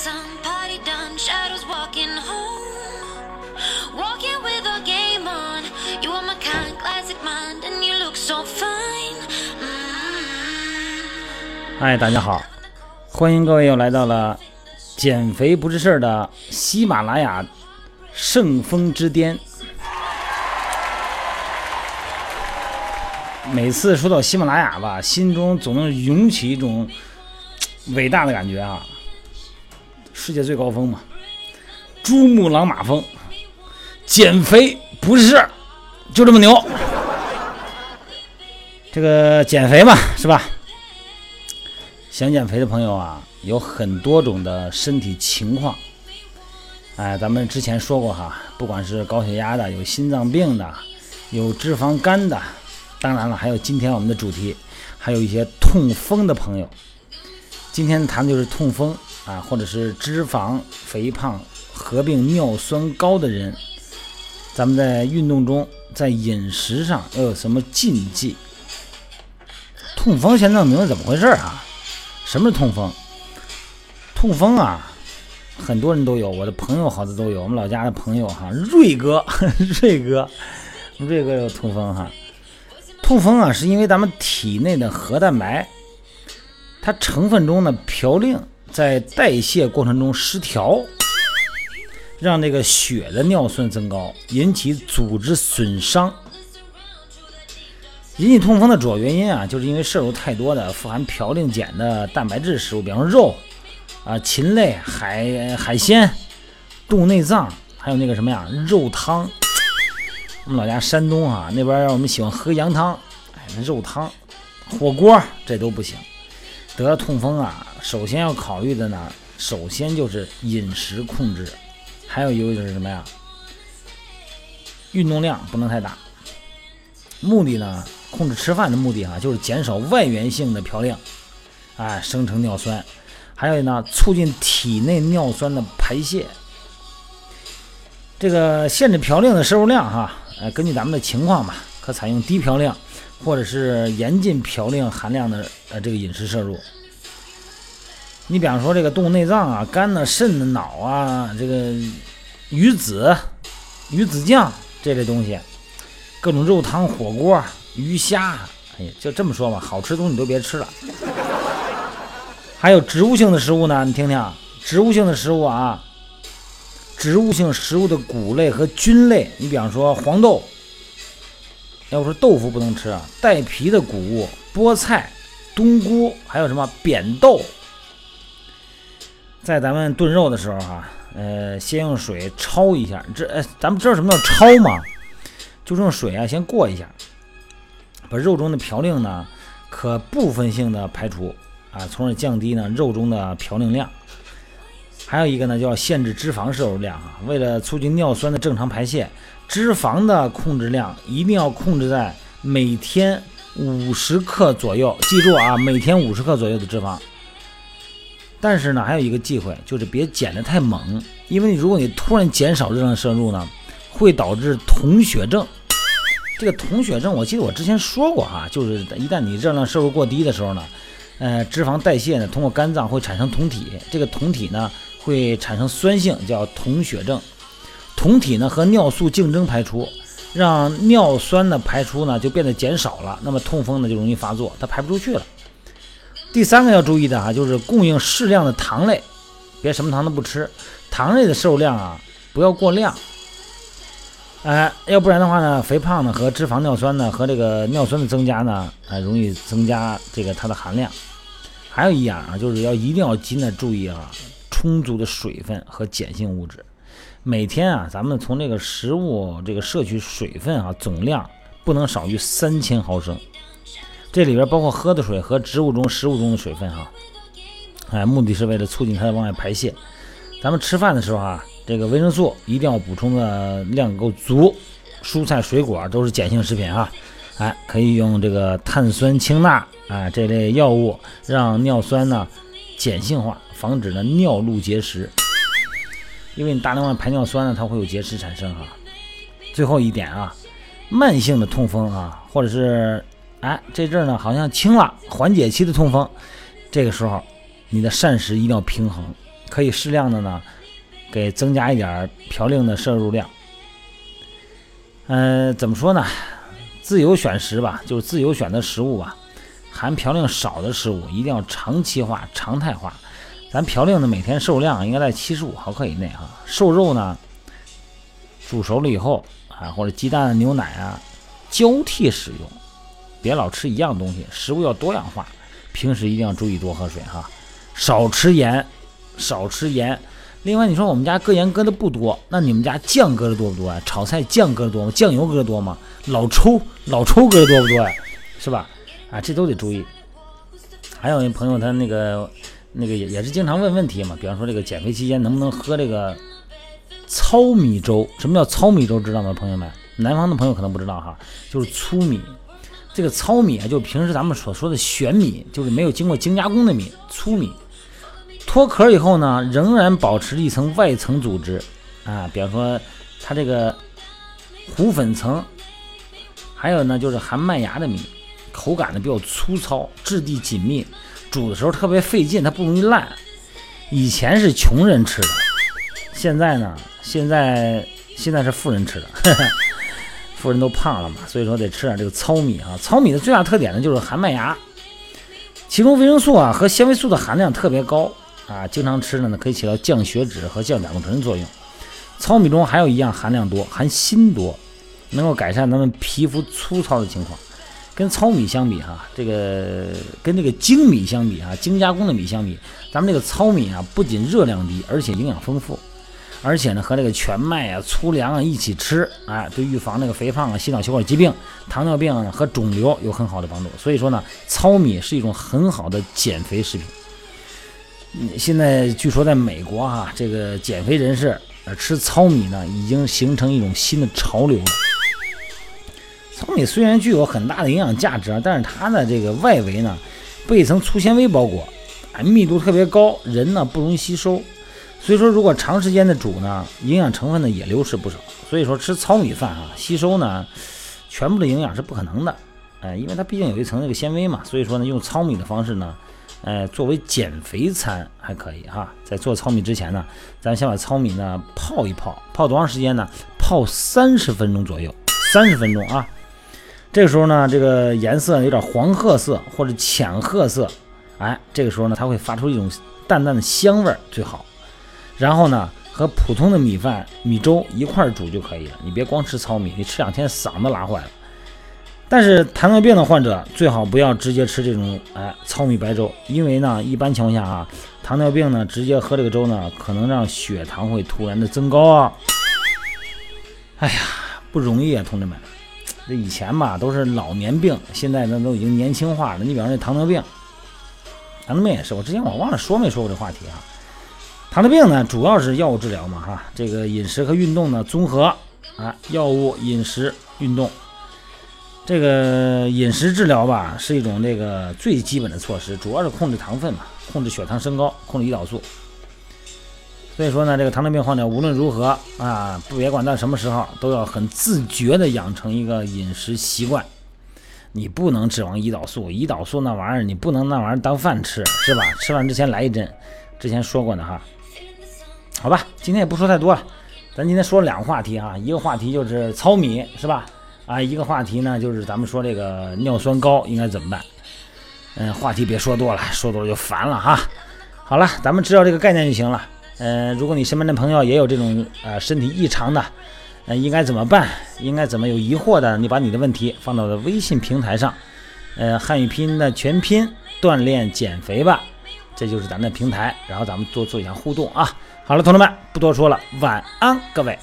some party done. Shadows walking home. Walking with a game on. You are my kind, classic mind, and you look so fine. 嗨，大家好，欢迎各位又来到了减肥不是事儿的喜马拉雅圣峰之巅。每次说到喜马拉雅吧，心中总能涌起一种伟大的感觉啊！世界最高峰嘛，珠穆朗玛峰，减肥不是，就这么牛。这个减肥嘛，是吧？想减肥的朋友啊，有很多种的身体情况。哎，咱们之前说过哈，不管是高血压的，有心脏病的，有脂肪肝的，当然了，还有今天我们的主题，还有一些痛风的朋友。今天谈的就是痛风啊，或者是脂肪、肥胖合并尿酸高的人，咱们在运动中，在饮食上要有什么禁忌？痛风先弄明白怎么回事啊？什么是痛风？痛风啊，很多人都有，我的朋友好多都有，我们老家的朋友哈，瑞哥，瑞哥，瑞哥有痛风哈。痛风啊，是因为咱们体内的核蛋白，它成分中的嘌呤在代谢过程中失调，让那个血的尿酸增高，引起组织损伤。引起痛风的主要原因啊，就是因为摄入太多的富含嘌呤碱的蛋白质食物，比方说肉啊、禽类、海海鲜、动物内脏，还有那个什么呀，肉汤。我们老家山东啊，那边我们喜欢喝羊汤，哎，那肉汤、火锅这都不行。得了痛风啊，首先要考虑的呢，首先就是饮食控制，还有一个就是什么呀，运动量不能太大。目的呢，控制吃饭的目的啊、就是减少外源性的嘌呤，哎，生成尿酸，还有呢，促进体内尿酸的排泄。这个限制嘌呤的摄入量哈、呃，根据咱们的情况吧，可采用低嘌呤或者是严禁嘌呤含量的呃这个饮食摄入。你比方说这个动物内脏啊、肝呐、肾呐、脑啊，这个鱼子、鱼子酱这类东西，各种肉汤、火锅、鱼虾，哎呀，就这么说吧，好吃的东西你都别吃了。还有植物性的食物呢，你听听，植物性的食物啊，植物性食物的谷类和菌类，你比方说黄豆，要不说豆腐不能吃啊，带皮的谷物，菠菜、冬菇，还有什么扁豆，在咱们炖肉的时候哈、呃，先用水焯一下，这呃，咱们知道什么叫焯吗？就是用水啊先过一下，把肉中的嘌呤呢可部分性的排除啊，从而降低呢肉中的嘌呤量。还有一个呢，就要限制脂肪摄入量啊，为了促进尿酸的正常排泄，脂肪的控制量一定要控制在每天五十克左右。记住啊，每天五十克左右的脂肪。但是呢，还有一个忌讳，就是别减得太猛，因为如果你突然减少热量摄入呢，会导致酮血症。这个酮血症，我记得我之前说过哈，就是一旦你热量摄入过低的时候呢，呃，脂肪代谢呢通过肝脏会产生酮体，这个酮体呢会产生酸性，叫酮血症。酮体呢和尿素竞争排出，让尿酸的排出呢就变得减少了，那么痛风呢就容易发作，它排不出去了。第三个要注意的啊，就是供应适量的糖类，别什么糖都不吃，糖类的摄入量啊不要过量。哎，要不然的话呢，肥胖呢和脂肪尿酸呢和这个尿酸的增加呢，哎，容易增加这个它的含量。还有一样啊，就是要一定要尽量注意啊，充足的水分和碱性物质。每天啊，咱们从这个食物这个摄取水分啊总量不能少于三千毫升，这里边包括喝的水和植物中食物中的水分哈。哎，目的是为了促进它的往外排泄。咱们吃饭的时候啊，这个维生素一定要补充的量够足，蔬菜水果都是碱性食品啊。哎，可以用这个碳酸氢钠啊这类药物，让尿酸呢碱性化，防止呢尿路结石。因为你大量的排尿酸呢，它会有结石产生哈。最后一点啊，慢性的痛风啊，或者是哎这阵呢好像轻了，缓解期的痛风，这个时候你的膳食一定要平衡，可以适量的呢，给增加一点嘌呤的摄入量。嗯，怎么说呢？自由选食吧，就是自由选择食物吧。含嘌呤少的食物一定要长期化、常态化。咱嘌呤呢，每天受量应该在七十五毫克以内哈。瘦肉呢，煮熟了以后啊，或者鸡蛋、牛奶啊，交替使用，别老吃一样东西。食物要多样化，平时一定要注意多喝水哈，少吃盐，少吃盐。另外，你说我们家搁盐搁的不多，那你们家酱搁的多不多啊？炒菜酱搁的多吗？酱油搁的多吗？老抽老抽搁的多不多呀？是吧？啊，这都得注意。还有一朋友他那个那个也也是经常问问题嘛，比方说这个减肥期间能不能喝这个糙米粥？什么叫糙米粥？知道吗，朋友们？南方的朋友可能不知道哈，就是粗米。这个糙米啊，就平时咱们所说的玄米，就是没有经过精加工的米，粗米。脱壳以后呢，仍然保持一层外层组织啊，比方说它这个糊粉层，还有呢就是含麦芽的米，口感呢比较粗糙，质地紧密，煮的时候特别费劲，它不容易烂。以前是穷人吃的，现在呢，现在现在是富人吃的，富人都胖了嘛，所以说得吃点这个糙米啊。糙米的最大特点呢就是含麦芽，其中维生素啊和纤维素的含量特别高。啊，经常吃的呢，可以起到降血脂和降胆固醇的作用。糙米中还有一样含量多，含锌多，能够改善咱们皮肤粗糙的情况。跟糙米相比，哈，这个跟这个精米相比，哈，精加工的米相比，咱们这个糙米啊，不仅热量低，而且营养丰富，而且呢，和这个全麦啊、粗粮啊一起吃，哎，对预防那个肥胖啊、心脑血管疾病、糖尿病啊和肿瘤有很好的帮助。所以说呢，糙米是一种很好的减肥食品。现在据说在美国哈，这个减肥人士呃吃糙米呢，已经形成一种新的潮流了。糙米虽然具有很大的营养价值啊，但是它的这个外围呢被一层粗纤维包裹，啊密度特别高，人呢不容易吸收。所以说如果长时间的煮呢，营养成分呢也流失不少。所以说吃糙米饭啊，吸收呢全部的营养是不可能的，哎，因为它毕竟有一层那个纤维嘛。所以说呢，用糙米的方式呢。呃，作为减肥餐还可以哈。在做糙米之前呢，咱先把糙米呢泡一泡，泡多长时间呢？泡三十分钟左右，三十分钟啊。这个时候呢，这个颜色有点黄褐色或者浅褐色，哎，这个时候呢，它会发出一种淡淡的香味儿，最好。然后呢，和普通的米饭、米粥一块儿煮就可以了。你别光吃糙米，你吃两天嗓子拉坏了。但是糖尿病的患者最好不要直接吃这种哎糙米白粥，因为呢，一般情况下啊，糖尿病呢直接喝这个粥呢，可能让血糖会突然的增高啊。哎呀，不容易啊，同志们，这以前吧都是老年病，现在呢都已经年轻化了。你比方说糖尿病，糖尿病也是，我之前我忘了说没说过这话题啊。糖尿病呢主要是药物治疗嘛哈，这个饮食和运动呢综合啊，药物、饮食、运动。这个饮食治疗吧，是一种这个最基本的措施，主要是控制糖分嘛，控制血糖升高，控制胰岛素。所以说呢，这个糖尿病患者无论如何啊，不别管到什么时候，都要很自觉的养成一个饮食习惯。你不能指望胰岛素，胰岛素那玩意儿你不能那玩意儿当饭吃，是吧？吃饭之前来一针，之前说过的哈。好吧，今天也不说太多了，咱今天说两个话题哈，一个话题就是糙米，是吧？啊，一个话题呢，就是咱们说这个尿酸高应该怎么办？嗯，话题别说多了，说多了就烦了哈。好了，咱们知道这个概念就行了。嗯，如果你身边的朋友也有这种呃身体异常的，呃，应该怎么办？应该怎么有疑惑的？你把你的问题放到我的微信平台上，呃，汉语拼音的全拼锻炼减肥吧，这就是咱的平台，然后咱们多做一下互动啊。好了，同志们，不多说了，晚安，各位。